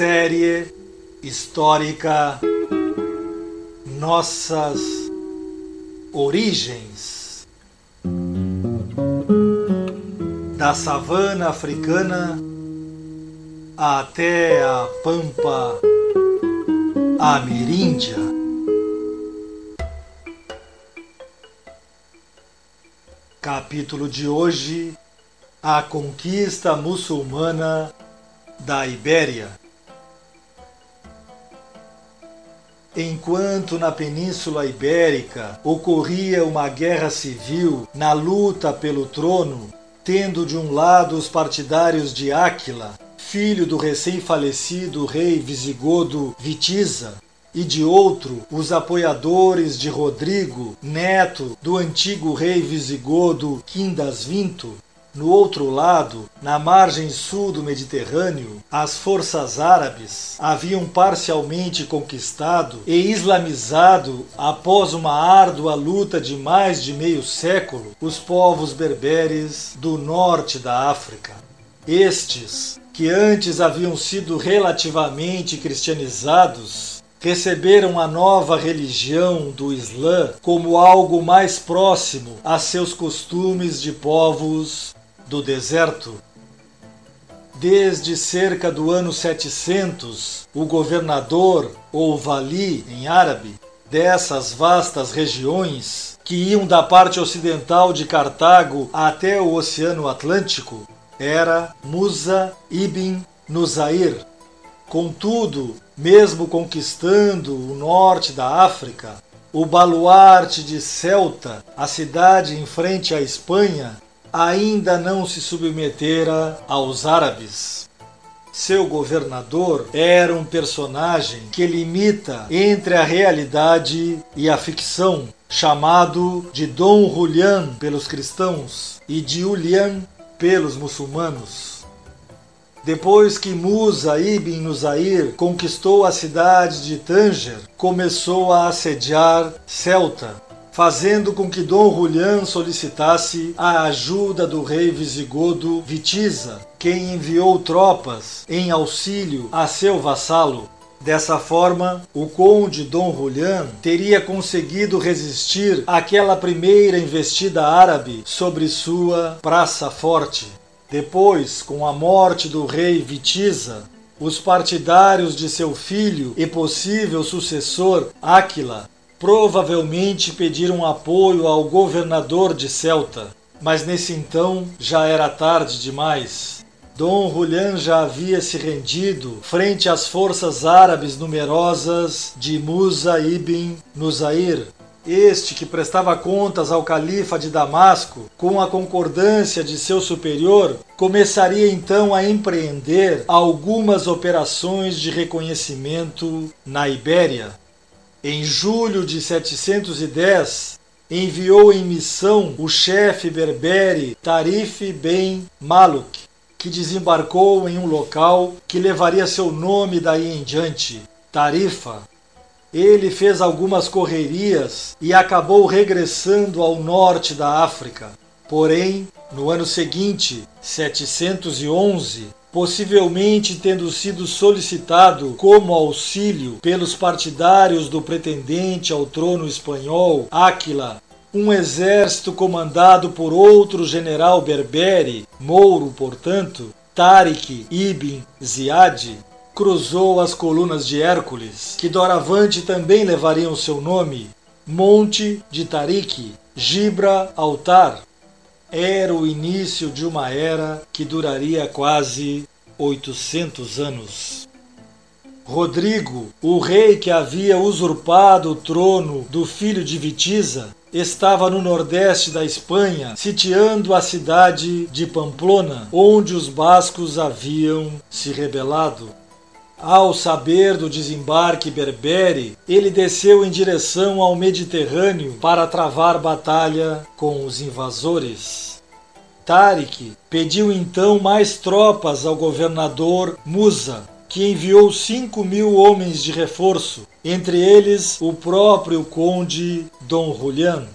Série histórica Nossas Origens da savana africana até a pampa ameríndia. Capítulo de hoje: A conquista muçulmana da Ibéria. Enquanto na Península Ibérica ocorria uma guerra civil na luta pelo trono, tendo de um lado os partidários de Áquila, filho do recém-falecido rei visigodo Vitiza, e de outro os apoiadores de Rodrigo, neto do antigo rei visigodo Quindasvinto, no outro lado, na margem sul do Mediterrâneo, as forças árabes haviam parcialmente conquistado e islamizado, após uma árdua luta de mais de meio século, os povos berberes do norte da África. Estes, que antes haviam sido relativamente cristianizados, receberam a nova religião do Islã como algo mais próximo a seus costumes de povos do deserto. Desde cerca do ano 700, o governador, ou vali em árabe, dessas vastas regiões, que iam da parte ocidental de Cartago até o Oceano Atlântico, era Musa ibn Nusair. Contudo, mesmo conquistando o norte da África, o baluarte de Celta, a cidade em frente à Espanha, ainda não se submetera aos árabes. Seu governador era um personagem que limita entre a realidade e a ficção, chamado de Dom Julian pelos cristãos e de Julian pelos muçulmanos. Depois que Musa ibn Nusair conquistou a cidade de Tanger, começou a assediar Celta, fazendo com que Dom Julián solicitasse a ajuda do rei visigodo Vitiza, quem enviou tropas em auxílio a seu vassalo. Dessa forma, o conde Dom Julián teria conseguido resistir àquela primeira investida árabe sobre sua praça forte. Depois, com a morte do rei Vitiza, os partidários de seu filho e possível sucessor Áquila provavelmente pediram apoio ao governador de Celta, mas nesse então já era tarde demais. Dom Julián já havia se rendido frente às forças árabes numerosas de Musa ibn Nusair, este que prestava contas ao califa de Damasco, com a concordância de seu superior, começaria então a empreender algumas operações de reconhecimento na Ibéria. Em julho de 710, enviou em missão o chefe berbere Tarif Ben Maluk, que desembarcou em um local que levaria seu nome daí em diante, Tarifa. Ele fez algumas correrias e acabou regressando ao norte da África. Porém, no ano seguinte, 711, possivelmente tendo sido solicitado como auxílio pelos partidários do pretendente ao trono espanhol, Áquila, um exército comandado por outro general berbere, mouro, portanto, Tariq ibn Ziad, cruzou as colunas de Hércules, que doravante também levariam seu nome, Monte de Tariq, Gibra Altar, era o início de uma era que duraria quase 800 anos. Rodrigo, o rei que havia usurpado o trono do filho de Vitiza, estava no nordeste da Espanha, sitiando a cidade de Pamplona, onde os bascos haviam se rebelado. Ao saber do desembarque berbere, ele desceu em direção ao Mediterrâneo para travar batalha com os invasores. Tariq pediu então mais tropas ao governador Musa, que enviou cinco mil homens de reforço, entre eles o próprio conde Dom Julián.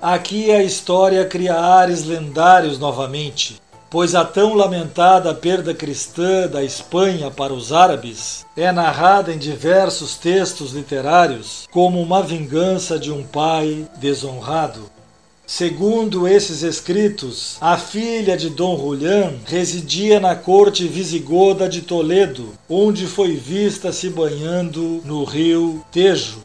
Aqui a história cria ares lendários novamente, pois a tão lamentada perda cristã da Espanha para os árabes é narrada em diversos textos literários como uma vingança de um pai desonrado. Segundo esses escritos, a filha de Dom Julián residia na corte visigoda de Toledo, onde foi vista se banhando no rio Tejo.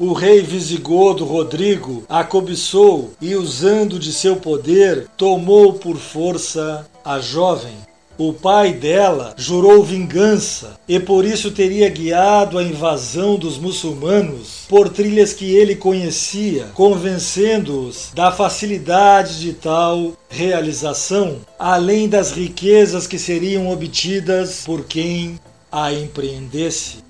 O rei visigodo Rodrigo a cobiçou e, usando de seu poder, tomou por força a jovem. O pai dela jurou vingança e por isso teria guiado a invasão dos muçulmanos por trilhas que ele conhecia, convencendo-os da facilidade de tal realização, além das riquezas que seriam obtidas por quem a empreendesse.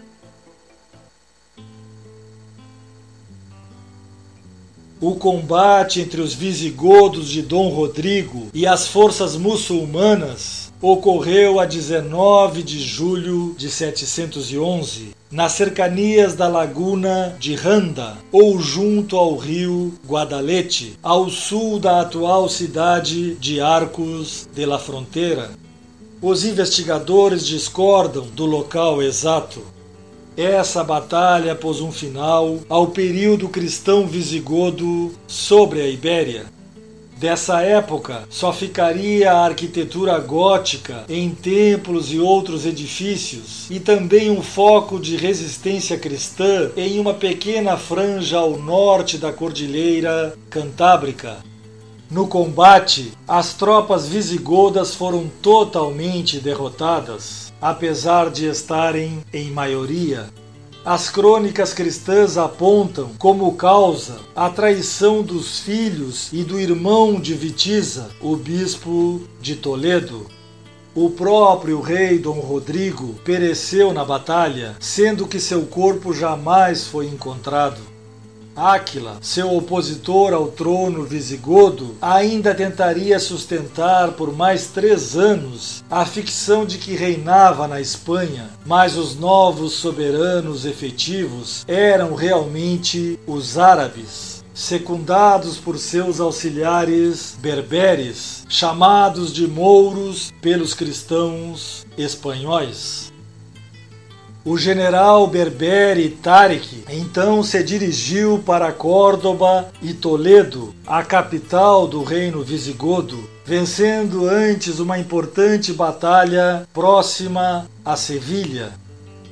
O combate entre os visigodos de Dom Rodrigo e as forças muçulmanas ocorreu a 19 de julho de 711, nas cercanias da laguna de Randa, ou junto ao rio Guadalete, ao sul da atual cidade de Arcos de la Fronteira. Os investigadores discordam do local exato. Essa batalha pôs um final ao período cristão visigodo sobre a Ibéria Dessa época só ficaria a arquitetura gótica em templos e outros edifícios, e também um foco de resistência cristã em uma pequena franja ao norte da Cordilheira Cantábrica. No combate, as tropas visigodas foram totalmente derrotadas, apesar de estarem em maioria. As crônicas cristãs apontam como causa a traição dos filhos e do irmão de Vitiza, o bispo de Toledo. O próprio rei Dom Rodrigo pereceu na batalha, sendo que seu corpo jamais foi encontrado. Áquila, seu opositor ao trono visigodo, ainda tentaria sustentar por mais três anos a ficção de que reinava na Espanha, mas os novos soberanos efetivos eram realmente os árabes secundados por seus auxiliares berberes, chamados de mouros pelos cristãos espanhóis. O general Berberi Tariq então se dirigiu para Córdoba e Toledo, a capital do reino visigodo, vencendo antes uma importante batalha próxima a Sevilha.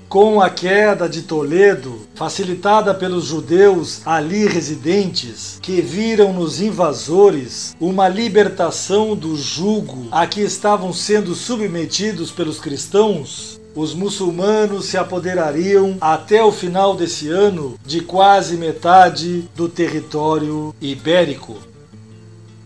Com a queda de Toledo, facilitada pelos judeus ali residentes, que viram nos invasores uma libertação do jugo a que estavam sendo submetidos pelos cristãos, os muçulmanos se apoderariam até o final desse ano de quase metade do território ibérico.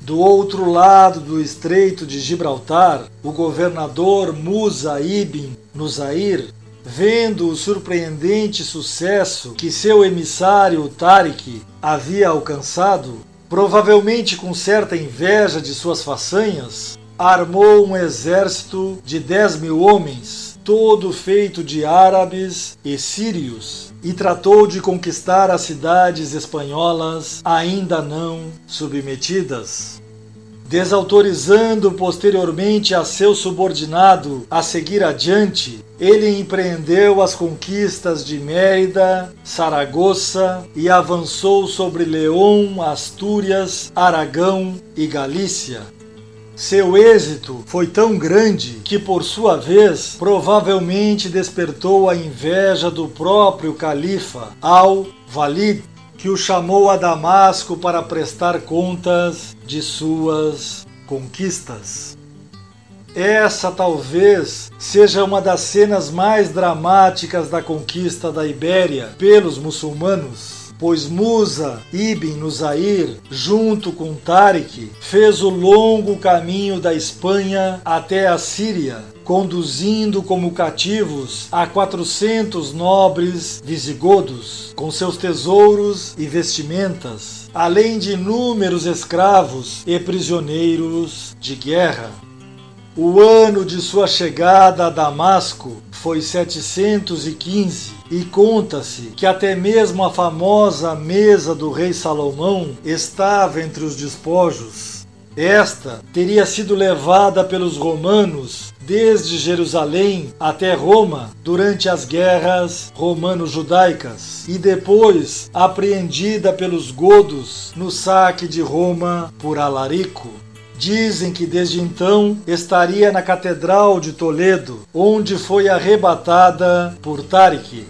Do outro lado do Estreito de Gibraltar, o governador Musa ibn Nusair, vendo o surpreendente sucesso que seu emissário Tariq havia alcançado, provavelmente com certa inveja de suas façanhas, armou um exército de 10 mil homens todo feito de árabes e sírios, e tratou de conquistar as cidades espanholas ainda não submetidas. Desautorizando posteriormente a seu subordinado a seguir adiante, ele empreendeu as conquistas de Mérida, Saragoça e avançou sobre León, Astúrias, Aragão e Galícia seu êxito foi tão grande que, por sua vez, provavelmente despertou a inveja do próprio califa Al-Walid, que o chamou a Damasco para prestar contas de suas conquistas. Essa talvez seja uma das cenas mais dramáticas da conquista da Ibéria pelos muçulmanos pois Musa ibn Nusair, junto com Tariq, fez o longo caminho da Espanha até a Síria, conduzindo como cativos a 400 nobres visigodos, com seus tesouros e vestimentas, além de inúmeros escravos e prisioneiros de guerra. O ano de sua chegada a Damasco foi 715 e conta-se que até mesmo a famosa mesa do rei Salomão estava entre os despojos. Esta teria sido levada pelos romanos desde Jerusalém até Roma durante as guerras romano-judaicas e depois apreendida pelos godos no saque de Roma por Alarico. Dizem que desde então estaria na Catedral de Toledo, onde foi arrebatada por Tariq.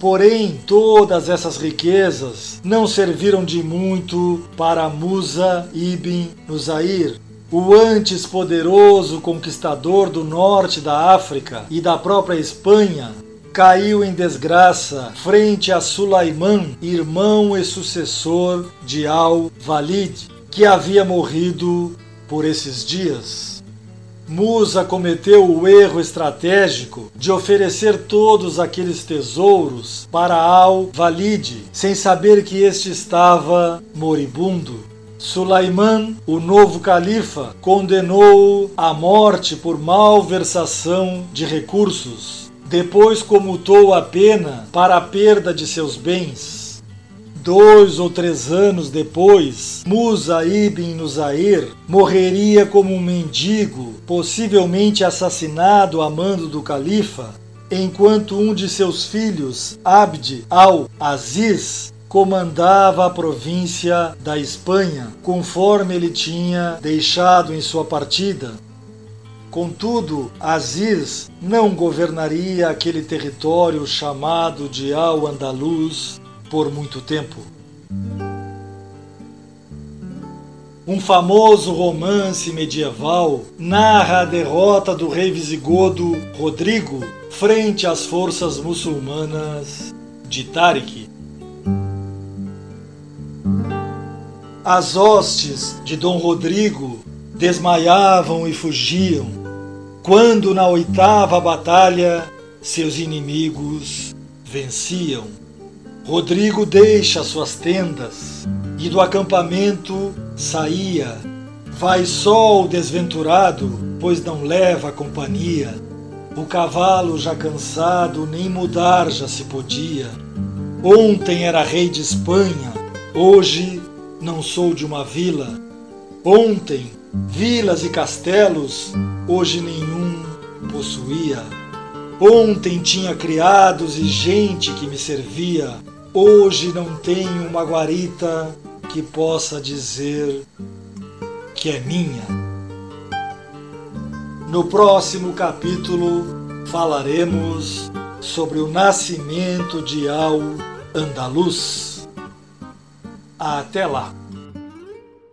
Porém, todas essas riquezas não serviram de muito para Musa ibn Nusair, o antes poderoso conquistador do norte da África e da própria Espanha, caiu em desgraça frente a Sulaiman, irmão e sucessor de Al-Walid, que havia morrido por esses dias. Musa cometeu o erro estratégico de oferecer todos aqueles tesouros para Al-Walid, sem saber que este estava moribundo. Sulaiman, o novo califa, condenou-o à morte por malversação de recursos. Depois comutou a pena para a perda de seus bens. Dois ou três anos depois, Musa ibn Nusair morreria como um mendigo, possivelmente assassinado a mando do califa, enquanto um de seus filhos, Abd al-Aziz, comandava a província da Espanha, conforme ele tinha deixado em sua partida. Contudo, Aziz não governaria aquele território chamado de Al-Andalus por muito tempo. Um famoso romance medieval narra a derrota do rei visigodo Rodrigo frente às forças muçulmanas de Tariq. As hostes de Dom Rodrigo desmaiavam e fugiam, quando na oitava batalha seus inimigos venciam. Rodrigo deixa suas tendas e do acampamento saía. Vai só o desventurado, pois não leva companhia. O cavalo já cansado, nem mudar já se podia. Ontem era rei de Espanha, hoje não sou de uma vila. Ontem, vilas e castelos, hoje nenhum possuía. Ontem tinha criados e gente que me servia Hoje não tenho uma guarita que possa dizer que é minha. No próximo capítulo falaremos sobre o nascimento de Al Andaluz. Até lá!